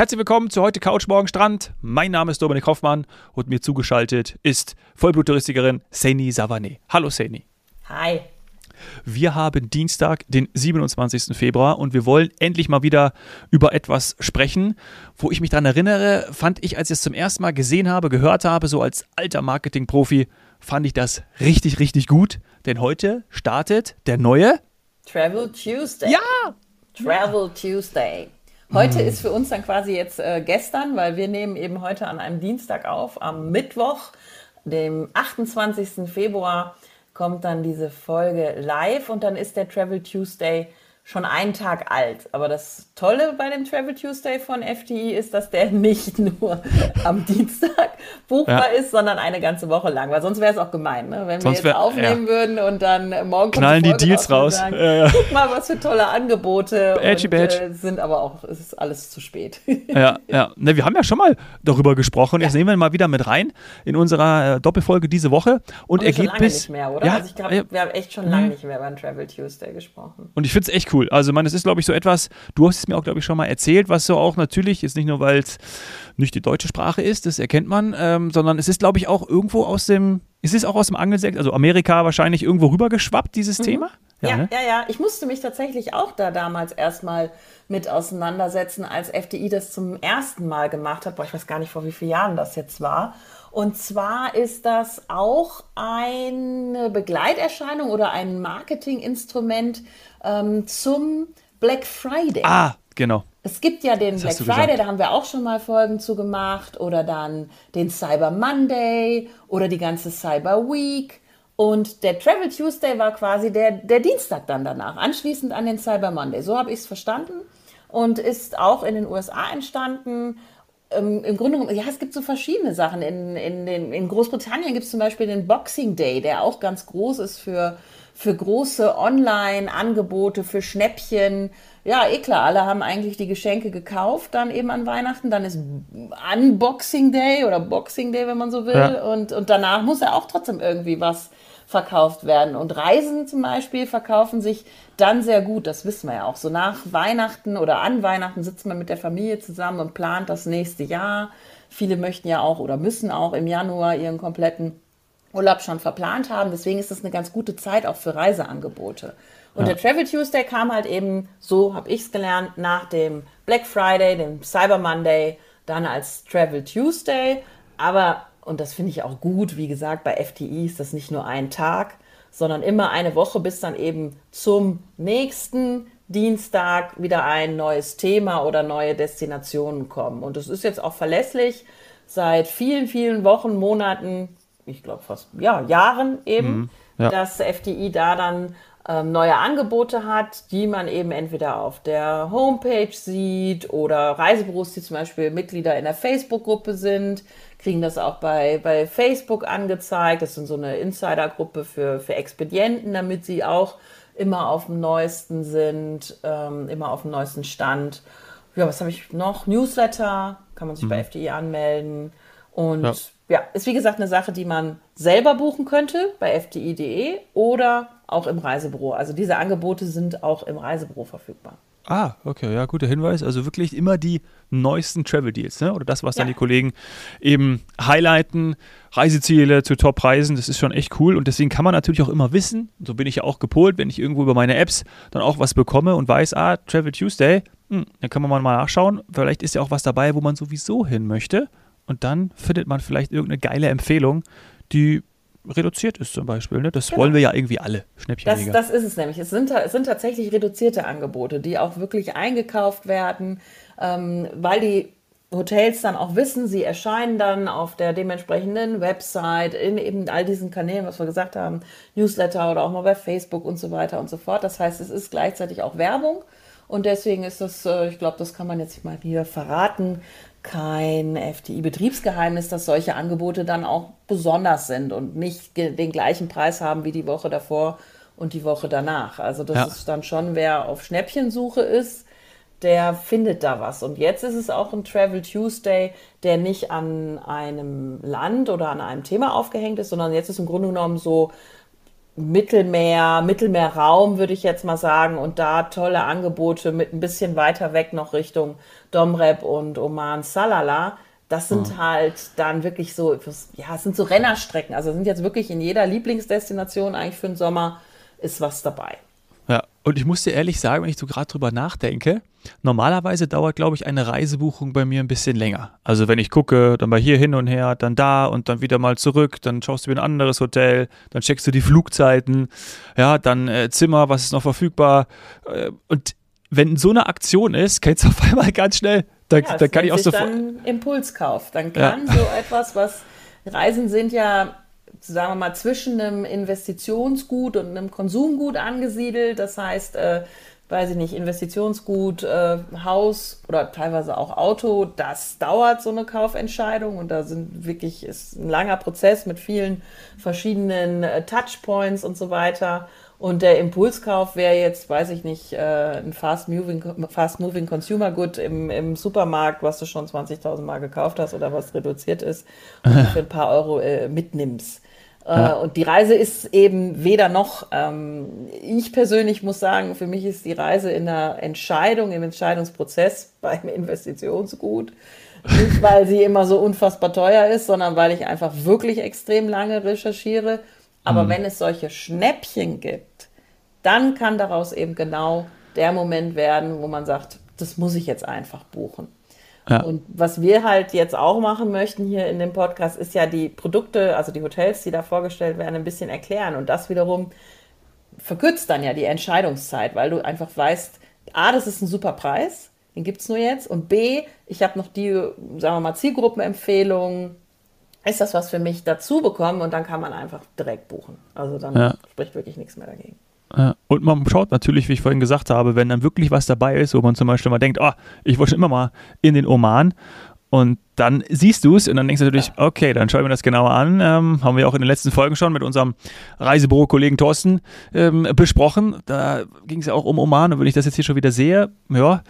Herzlich willkommen zu heute Couch Morgen Strand. Mein Name ist Dominik Hoffmann und mir zugeschaltet ist Vollbluttouristikerin Saini Savané. Hallo Saini. Hi. Wir haben Dienstag, den 27. Februar und wir wollen endlich mal wieder über etwas sprechen, wo ich mich daran erinnere, fand ich, als ich es zum ersten Mal gesehen habe, gehört habe, so als alter Marketing-Profi, fand ich das richtig, richtig gut. Denn heute startet der neue Travel Tuesday. Ja! Travel Tuesday. Heute ist für uns dann quasi jetzt äh, gestern, weil wir nehmen eben heute an einem Dienstag auf. Am Mittwoch, dem 28. Februar, kommt dann diese Folge live und dann ist der Travel Tuesday schon einen Tag alt. Aber das Tolle bei dem Travel Tuesday von FTI ist, dass der nicht nur am Dienstag buchbar ja. ist, sondern eine ganze Woche lang. Weil sonst wäre es auch gemein, ne? wenn sonst wir jetzt wär, aufnehmen ja. würden und dann morgen knallen die, die Deals raus. Sagen, ja, Guck mal, was für tolle Angebote. Badgy, und, Badge. Äh, sind aber auch, es ist alles zu spät. Ja, ja. Ne, wir haben ja schon mal darüber gesprochen. Jetzt nehmen wir mal wieder mit rein in unserer äh, Doppelfolge diese Woche. Und, und er geht bis. Nicht mehr, oder? Ja, also ich glaube, wir haben echt schon lange nicht mehr über einen Travel Tuesday gesprochen. Und ich finde es echt cool. Also, man, es ist, glaube ich, so etwas, du hast es mir auch, glaube ich, schon mal erzählt, was so auch natürlich, jetzt nicht nur, weil es nicht die deutsche Sprache ist, das erkennt man, ähm, sondern es ist, glaube ich, auch irgendwo aus dem, es ist auch aus dem Angelsächsischen, also Amerika wahrscheinlich irgendwo rübergeschwappt, dieses mhm. Thema? Ja, ja, ne? ja, ja, Ich musste mich tatsächlich auch da damals erstmal mit auseinandersetzen, als FDI das zum ersten Mal gemacht hat. Boah, ich weiß gar nicht, vor wie vielen Jahren das jetzt war. Und zwar ist das auch eine Begleiterscheinung oder ein Marketinginstrument ähm, zum Black Friday. Ah, genau. Es gibt ja den das Black Friday, da haben wir auch schon mal Folgen zu gemacht, oder dann den Cyber Monday oder die ganze Cyber Week. Und der Travel Tuesday war quasi der, der Dienstag dann danach, anschließend an den Cyber Monday. So habe ich es verstanden und ist auch in den USA entstanden. Ähm, Im Grunde genommen, ja, es gibt so verschiedene Sachen. In, in, den, in Großbritannien gibt es zum Beispiel den Boxing Day, der auch ganz groß ist für, für große Online-Angebote, für Schnäppchen. Ja, eh klar, alle haben eigentlich die Geschenke gekauft, dann eben an Weihnachten. Dann ist Unboxing Day oder Boxing Day, wenn man so will. Ja. Und, und danach muss ja auch trotzdem irgendwie was verkauft werden. Und Reisen zum Beispiel verkaufen sich dann sehr gut, das wissen wir ja auch. So nach Weihnachten oder an Weihnachten sitzt man mit der Familie zusammen und plant das nächste Jahr. Viele möchten ja auch oder müssen auch im Januar ihren kompletten Urlaub schon verplant haben. Deswegen ist das eine ganz gute Zeit auch für Reiseangebote. Und ja. der Travel Tuesday kam halt eben, so habe ich es gelernt, nach dem Black Friday, dem Cyber Monday, dann als Travel Tuesday. Aber und das finde ich auch gut. Wie gesagt, bei FTI ist das nicht nur ein Tag, sondern immer eine Woche, bis dann eben zum nächsten Dienstag wieder ein neues Thema oder neue Destinationen kommen. Und es ist jetzt auch verlässlich seit vielen, vielen Wochen, Monaten, ich glaube fast ja, Jahren eben, mhm, ja. dass FTI da dann ähm, neue Angebote hat, die man eben entweder auf der Homepage sieht oder Reisebüros, die zum Beispiel Mitglieder in der Facebook-Gruppe sind, kriegen das auch bei, bei Facebook angezeigt. Das sind so eine Insider-Gruppe für, für Expedienten, damit sie auch immer auf dem neuesten sind, ähm, immer auf dem neuesten Stand. Ja, was habe ich noch? Newsletter, kann man sich mhm. bei FDI anmelden. Und ja. Ja, ist wie gesagt eine Sache, die man selber buchen könnte bei fdi.de oder auch im Reisebüro. Also diese Angebote sind auch im Reisebüro verfügbar. Ah, okay, ja, guter Hinweis. Also wirklich immer die neuesten Travel Deals, ne? Oder das, was ja. dann die Kollegen eben highlighten, Reiseziele zu Top-Preisen, das ist schon echt cool. Und deswegen kann man natürlich auch immer wissen, so bin ich ja auch gepolt, wenn ich irgendwo über meine Apps dann auch was bekomme und weiß, ah, Travel Tuesday, hm, dann kann man mal nachschauen. Vielleicht ist ja auch was dabei, wo man sowieso hin möchte. Und dann findet man vielleicht irgendeine geile Empfehlung, die reduziert ist zum Beispiel. Ne? Das genau. wollen wir ja irgendwie alle, Schnäppchenjäger. Das, das ist es nämlich. Es sind, es sind tatsächlich reduzierte Angebote, die auch wirklich eingekauft werden, ähm, weil die Hotels dann auch wissen, sie erscheinen dann auf der dementsprechenden Website, in eben all diesen Kanälen, was wir gesagt haben, Newsletter oder auch mal bei Facebook und so weiter und so fort. Das heißt, es ist gleichzeitig auch Werbung. Und deswegen ist das, äh, ich glaube, das kann man jetzt mal hier verraten, kein FDI-Betriebsgeheimnis, dass solche Angebote dann auch besonders sind und nicht den gleichen Preis haben wie die Woche davor und die Woche danach. Also das ja. ist dann schon, wer auf Schnäppchensuche ist, der findet da was. Und jetzt ist es auch ein Travel Tuesday, der nicht an einem Land oder an einem Thema aufgehängt ist, sondern jetzt ist im Grunde genommen so Mittelmeer, Mittelmeerraum, würde ich jetzt mal sagen, und da tolle Angebote mit ein bisschen weiter weg noch Richtung Domrep und Oman Salala. Das sind mhm. halt dann wirklich so, ja, es sind so Rennerstrecken. Also sind jetzt wirklich in jeder Lieblingsdestination eigentlich für den Sommer ist was dabei. Und ich muss dir ehrlich sagen, wenn ich so gerade drüber nachdenke, normalerweise dauert, glaube ich, eine Reisebuchung bei mir ein bisschen länger. Also wenn ich gucke, dann mal hier hin und her, dann da und dann wieder mal zurück, dann schaust du mir ein anderes Hotel, dann checkst du die Flugzeiten, ja, dann äh, Zimmer, was ist noch verfügbar. Äh, und wenn so eine Aktion ist, geht es auf einmal ganz schnell. Da, ja, da kann ich auch so. Dann Impulskauf. Dann kann ja. so etwas, was Reisen sind ja sagen wir mal, zwischen einem Investitionsgut und einem Konsumgut angesiedelt. Das heißt, äh, weiß ich nicht, Investitionsgut, äh, Haus oder teilweise auch Auto, das dauert so eine Kaufentscheidung und da sind wirklich, ist ein langer Prozess mit vielen verschiedenen äh, Touchpoints und so weiter. Und der Impulskauf wäre jetzt, weiß ich nicht, äh, ein fast-moving fast moving Consumer Good im, im Supermarkt, was du schon 20.000 Mal gekauft hast oder was reduziert ist und für ein paar Euro äh, mitnimmst. Äh, ja. Und die Reise ist eben weder noch. Ähm, ich persönlich muss sagen, für mich ist die Reise in der Entscheidung, im Entscheidungsprozess beim Investitionsgut nicht, weil sie immer so unfassbar teuer ist, sondern weil ich einfach wirklich extrem lange recherchiere. Aber mhm. wenn es solche Schnäppchen gibt, dann kann daraus eben genau der Moment werden, wo man sagt, das muss ich jetzt einfach buchen. Ja. Und was wir halt jetzt auch machen möchten hier in dem Podcast, ist ja die Produkte, also die Hotels, die da vorgestellt werden, ein bisschen erklären. Und das wiederum verkürzt dann ja die Entscheidungszeit, weil du einfach weißt, A, das ist ein super Preis, den gibt es nur jetzt. Und B, ich habe noch die, sagen wir mal, Zielgruppenempfehlungen. Ist das was für mich dazu bekommen und dann kann man einfach direkt buchen. Also dann ja. spricht wirklich nichts mehr dagegen. Und man schaut natürlich, wie ich vorhin gesagt habe, wenn dann wirklich was dabei ist, wo man zum Beispiel mal denkt, oh, ich wollte schon immer mal in den Oman und dann siehst du es und dann denkst du natürlich, okay, dann schauen wir das genauer an. Ähm, haben wir auch in den letzten Folgen schon mit unserem Reisebüro-Kollegen Thorsten ähm, besprochen. Da ging es ja auch um Oman und wenn ich das jetzt hier schon wieder sehe, ja,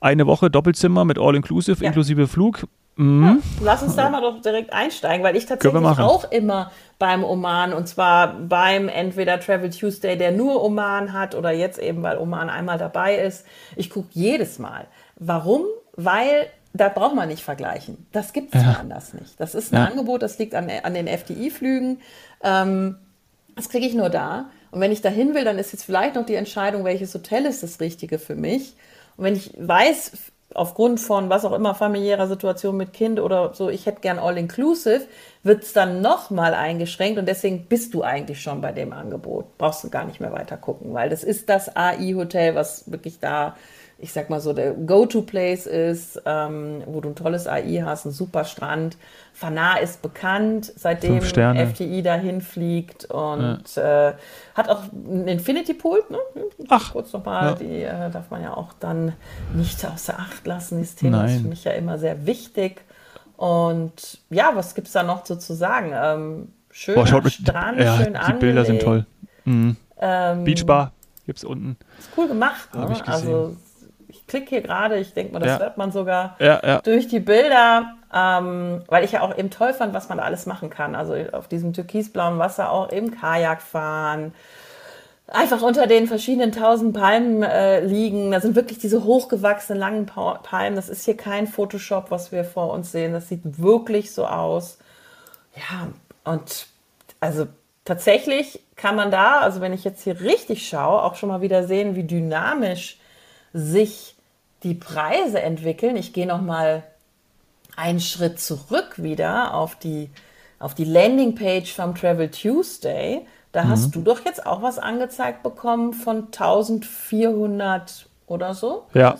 eine Woche Doppelzimmer mit All-Inclusive, ja. inklusive Flug. Mhm. Ja, lass uns da mal doch direkt einsteigen, weil ich tatsächlich auch immer beim Oman und zwar beim entweder Travel Tuesday, der nur Oman hat oder jetzt eben, weil Oman einmal dabei ist. Ich gucke jedes Mal. Warum? Weil da braucht man nicht vergleichen. Das gibt es ja. anders nicht. Das ist ein ja. Angebot, das liegt an, an den FDI-Flügen. Ähm, das kriege ich nur da. Und wenn ich da hin will, dann ist jetzt vielleicht noch die Entscheidung, welches Hotel ist das Richtige für mich. Und wenn ich weiß, aufgrund von was auch immer familiärer Situation mit Kind oder so, ich hätte gern All-Inclusive, wird es dann nochmal eingeschränkt und deswegen bist du eigentlich schon bei dem Angebot. Brauchst du gar nicht mehr weiter gucken, weil das ist das AI-Hotel, was wirklich da ich sag mal so, der Go-To-Place ist, ähm, wo du ein tolles AI hast, ein super Strand. Fanar ist bekannt, seitdem FTI dahin fliegt und ja. äh, hat auch einen Infinity Pool. Ne? Ach, kurz nochmal, ja. die äh, darf man ja auch dann nicht außer Acht lassen. Dieses Thema Nein. ist für mich ja immer sehr wichtig. Und ja, was gibt es da noch so zu sagen? Ähm, schöner Boah, Strand, ja, schön Die angelegt. Bilder sind toll. Mhm. Ähm, Beachbar gibt es unten. Ist cool gemacht. Ne? Also klicke hier gerade, ich denke mal, das ja. hört man sogar ja, ja. durch die Bilder, ähm, weil ich ja auch eben toll fand, was man da alles machen kann. Also auf diesem türkisblauen Wasser auch im Kajak fahren, einfach unter den verschiedenen tausend Palmen äh, liegen. Da sind wirklich diese hochgewachsenen langen Palmen. Das ist hier kein Photoshop, was wir vor uns sehen. Das sieht wirklich so aus. Ja, und also tatsächlich kann man da, also wenn ich jetzt hier richtig schaue, auch schon mal wieder sehen, wie dynamisch sich die Preise entwickeln. Ich gehe noch mal einen Schritt zurück wieder auf die, auf die Landingpage vom Travel Tuesday. Da mhm. hast du doch jetzt auch was angezeigt bekommen von 1400 oder so. Ja.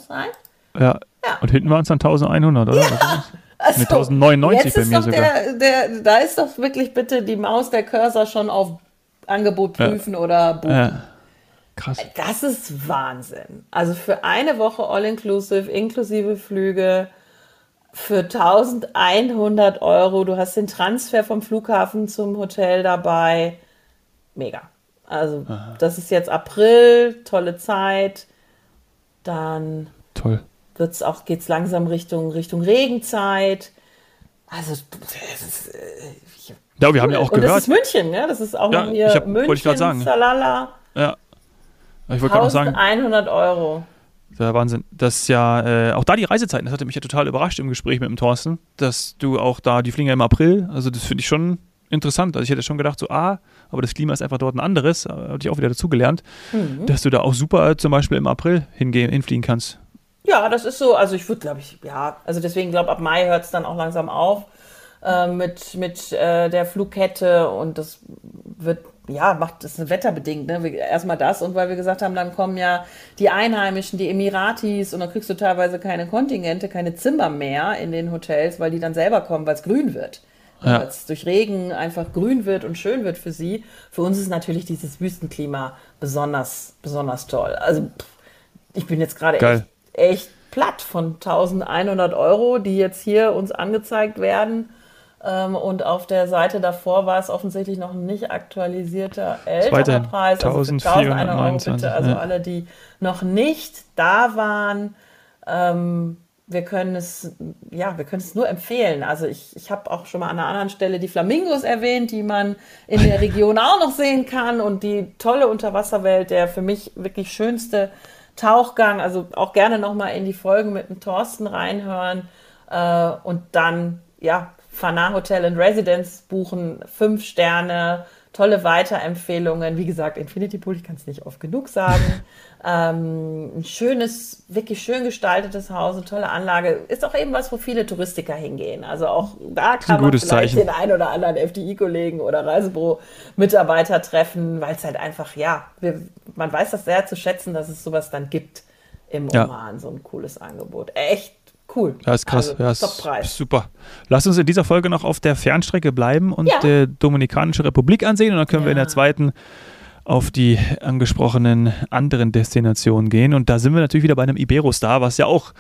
ja. ja. Und hinten waren es dann 1100, oder? Ja. Also, Mit 1099 bei mir sogar. Der, der, da ist doch wirklich bitte die Maus, der Cursor schon auf Angebot prüfen ja. oder buchen. Ja. Krass. Das ist Wahnsinn. Also für eine Woche All-Inclusive, inklusive Flüge, für 1100 Euro. Du hast den Transfer vom Flughafen zum Hotel dabei. Mega. Also, Aha. das ist jetzt April, tolle Zeit. Dann Toll. wird's auch, geht's langsam Richtung, Richtung Regenzeit. Also, ist, äh, Ja, wir haben ja auch und gehört. Das ist München, ne? Das ist auch ja, hier ich hab, München, wollte ich gerade sagen. Salala. Ja. Ich wollte gerade noch sagen. 100 Euro. Der Wahnsinn. Das ist ja, äh, auch da die Reisezeiten, das hatte mich ja total überrascht im Gespräch mit dem Thorsten, dass du auch da, die fliegen ja im April, also das finde ich schon interessant. Also ich hätte schon gedacht, so, ah, aber das Klima ist einfach dort ein anderes, habe ich auch wieder dazugelernt, mhm. dass du da auch super zum Beispiel im April hingehen, hinfliegen kannst. Ja, das ist so, also ich würde, glaube ich, ja, also deswegen glaube ab Mai hört es dann auch langsam auf äh, mit, mit äh, der Flugkette und das wird ja, macht das wetterbedingt, ne? Erstmal das und weil wir gesagt haben, dann kommen ja die Einheimischen, die Emiratis und dann kriegst du teilweise keine Kontingente, keine Zimmer mehr in den Hotels, weil die dann selber kommen, weil es grün wird. Ja. Weil es durch Regen einfach grün wird und schön wird für sie. Für uns ist natürlich dieses Wüstenklima besonders, besonders toll. Also ich bin jetzt gerade echt, echt platt von 1100 Euro, die jetzt hier uns angezeigt werden ähm, und auf der Seite davor war es offensichtlich noch ein nicht aktualisierter älterer Preis. Also 1419. Euro bitte. Also ja. alle, die noch nicht da waren, ähm, wir können es, ja, wir können es nur empfehlen. Also ich, ich habe auch schon mal an einer anderen Stelle die Flamingos erwähnt, die man in der Region auch noch sehen kann und die tolle Unterwasserwelt, der für mich wirklich schönste Tauchgang. Also auch gerne nochmal in die Folgen mit dem Thorsten reinhören äh, und dann, ja, Fana Hotel and Residence buchen, fünf Sterne, tolle Weiterempfehlungen. Wie gesagt, Infinity Pool, ich kann es nicht oft genug sagen. ähm, ein schönes, wirklich schön gestaltetes Haus, eine tolle Anlage. Ist auch eben was, wo viele Touristiker hingehen. Also auch da kann man vielleicht Zeichen. den einen oder anderen FDI-Kollegen oder Reisebüro-Mitarbeiter treffen, weil es halt einfach, ja, wir, man weiß das sehr zu schätzen, dass es sowas dann gibt im Oman, ja. so ein cooles Angebot. Echt cool. Ja, ist krass. Also, ja, ist, super. Lass uns in dieser Folge noch auf der Fernstrecke bleiben und ja. die Dominikanische Republik ansehen und dann können ja. wir in der zweiten auf die angesprochenen anderen Destinationen gehen. Und da sind wir natürlich wieder bei einem Iberostar, was ja auch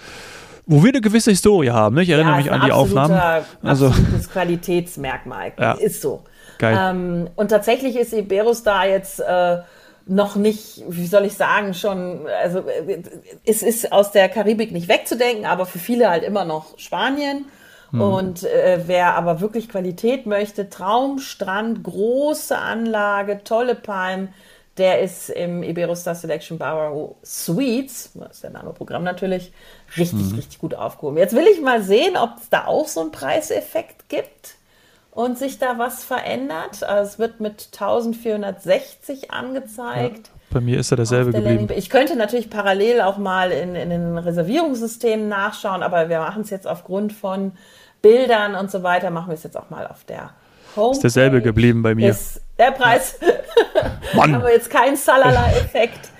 wo wir eine gewisse Historie haben. Ne? Ich erinnere ja, mich an die Aufnahmen. Also absolutes Qualitätsmerkmal. Ja. Ist so. Geil. Ähm, und tatsächlich ist Iberostar jetzt äh, noch nicht, wie soll ich sagen, schon, also es ist aus der Karibik nicht wegzudenken, aber für viele halt immer noch Spanien. Mhm. Und äh, wer aber wirklich Qualität möchte, Traumstrand, große Anlage, tolle Palmen, der ist im Iberostar Selection Barrow Suites, das ist der Name Programm natürlich, richtig, mhm. richtig gut aufgehoben. Jetzt will ich mal sehen, ob es da auch so einen Preiseffekt gibt und sich da was verändert. Also es wird mit 1460 angezeigt. Ja, bei mir ist er derselbe der geblieben. Ich könnte natürlich parallel auch mal in, in den Reservierungssystemen nachschauen, aber wir machen es jetzt aufgrund von Bildern und so weiter, machen wir es jetzt auch mal auf der Homepage. Ist derselbe geblieben bei mir. Ist der Preis. Mann. haben wir jetzt keinen Salala-Effekt.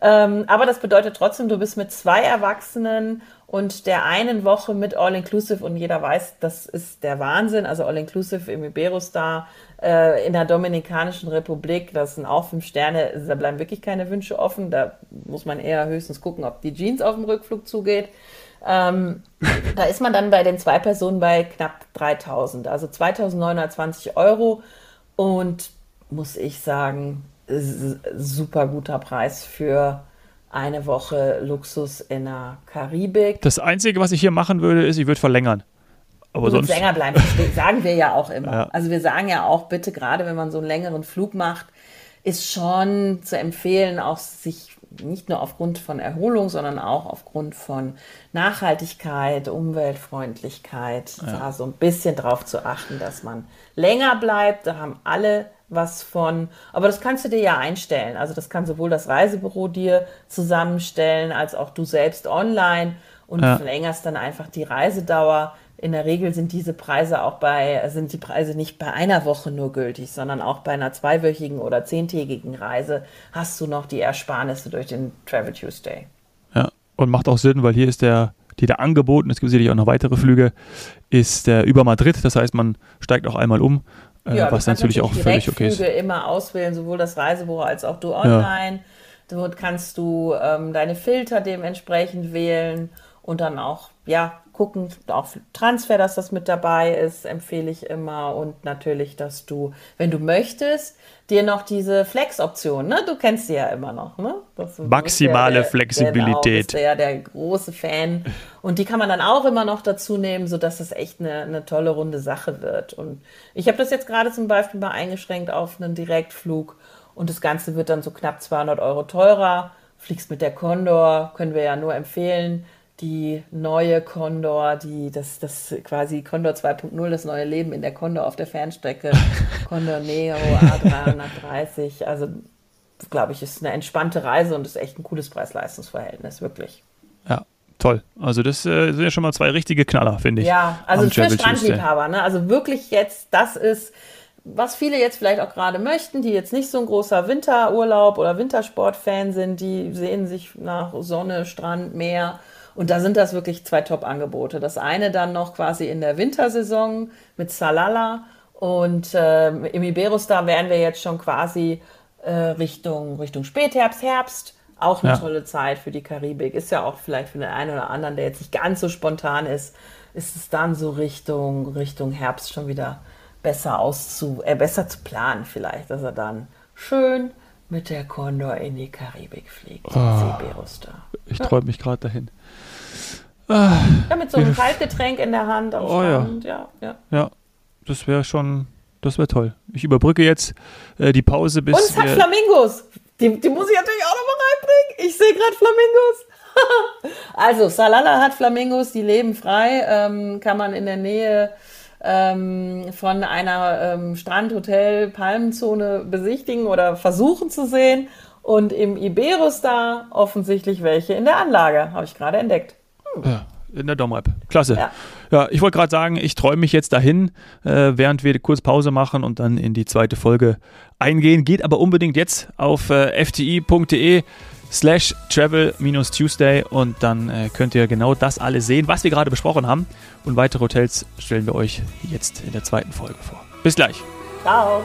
ähm, aber das bedeutet trotzdem, du bist mit zwei Erwachsenen und der einen Woche mit All-Inclusive und jeder weiß, das ist der Wahnsinn. Also All-Inclusive im Iberostar äh, in der Dominikanischen Republik, das sind auch fünf Sterne, da bleiben wirklich keine Wünsche offen. Da muss man eher höchstens gucken, ob die Jeans auf dem Rückflug zugeht. Ähm, da ist man dann bei den zwei Personen bei knapp 3000, also 2920 Euro und muss ich sagen, super guter Preis für eine Woche Luxus in der Karibik. Das Einzige, was ich hier machen würde, ist, ich würde verlängern. Aber sonst länger bleiben, das sagen wir ja auch immer. Ja. Also wir sagen ja auch, bitte, gerade wenn man so einen längeren Flug macht, ist schon zu empfehlen, auch sich nicht nur aufgrund von Erholung, sondern auch aufgrund von Nachhaltigkeit, Umweltfreundlichkeit, ja. da so ein bisschen drauf zu achten, dass man länger bleibt. Da haben alle was von. Aber das kannst du dir ja einstellen. Also das kann sowohl das Reisebüro dir zusammenstellen, als auch du selbst online und ja. verlängerst dann einfach die Reisedauer. In der Regel sind diese Preise auch bei, sind die Preise nicht bei einer Woche nur gültig, sondern auch bei einer zweiwöchigen oder zehntägigen Reise hast du noch die Ersparnisse durch den Travel Tuesday. Ja, und macht auch Sinn, weil hier ist der, die da angeboten, es gibt sicherlich auch noch weitere Flüge, ist der über Madrid. Das heißt, man steigt auch einmal um äh, ja, was natürlich auch völlig okay ist. immer auswählen, sowohl das Reisebüro als auch du online. Ja. Dort kannst du ähm, deine Filter dementsprechend wählen und dann auch, ja, gucken, auch Transfer, dass das mit dabei ist, empfehle ich immer. Und natürlich, dass du, wenn du möchtest, dir noch diese Flex-Option, ne? Du kennst sie ja immer noch, ne? Das, Maximale der, Flexibilität. Genau, der, der große Fan. Und die kann man dann auch immer noch dazu nehmen, sodass es echt eine, eine tolle runde Sache wird. Und ich habe das jetzt gerade zum Beispiel mal eingeschränkt auf einen Direktflug. Und das Ganze wird dann so knapp 200 Euro teurer. Fliegst mit der Condor, können wir ja nur empfehlen die neue Condor, die das, das quasi Condor 2.0, das neue Leben in der Condor auf der Fernstrecke, Condor Neo A330. Also, glaube ich, ist eine entspannte Reise und ist echt ein cooles Preis-Leistungs-Verhältnis, wirklich. Ja, toll. Also das äh, sind ja schon mal zwei richtige Knaller, finde ich. Ja, also für Strandliebhaber. Ne? Also wirklich jetzt, das ist, was viele jetzt vielleicht auch gerade möchten, die jetzt nicht so ein großer Winterurlaub oder Wintersport-Fan sind, die sehen sich nach Sonne, Strand, Meer und da sind das wirklich zwei Top-Angebote. Das eine dann noch quasi in der Wintersaison mit Salala und äh, im Iberostar wären wir jetzt schon quasi äh, Richtung, Richtung Spätherbst, Herbst. Auch eine ja. tolle Zeit für die Karibik. Ist ja auch vielleicht für den einen oder anderen, der jetzt nicht ganz so spontan ist, ist es dann so Richtung, Richtung Herbst schon wieder besser auszu, äh, besser zu planen vielleicht, dass er dann schön mit der Condor in die Karibik fliegt. Oh, ich träume mich gerade dahin. Ah, ja, mit so einem Kaltgetränk in der Hand am oh, Strand. Ja. ja, ja. ja das wäre schon, das wäre toll. Ich überbrücke jetzt äh, die Pause bis. Und es hat Flamingos. Die, die muss ich natürlich auch nochmal reinbringen. Ich sehe gerade Flamingos. also, Salala hat Flamingos, die leben frei. Ähm, kann man in der Nähe ähm, von einer ähm, Strandhotel Palmenzone besichtigen oder versuchen zu sehen. Und im Iberostar offensichtlich welche in der Anlage, habe ich gerade entdeckt. Ja, in der Dom-App. Klasse. Ja. ja ich wollte gerade sagen, ich träume mich jetzt dahin, äh, während wir kurz Pause machen und dann in die zweite Folge eingehen. Geht aber unbedingt jetzt auf äh, fti.de slash travel-tuesday und dann äh, könnt ihr genau das alles sehen, was wir gerade besprochen haben. Und weitere Hotels stellen wir euch jetzt in der zweiten Folge vor. Bis gleich. Ciao.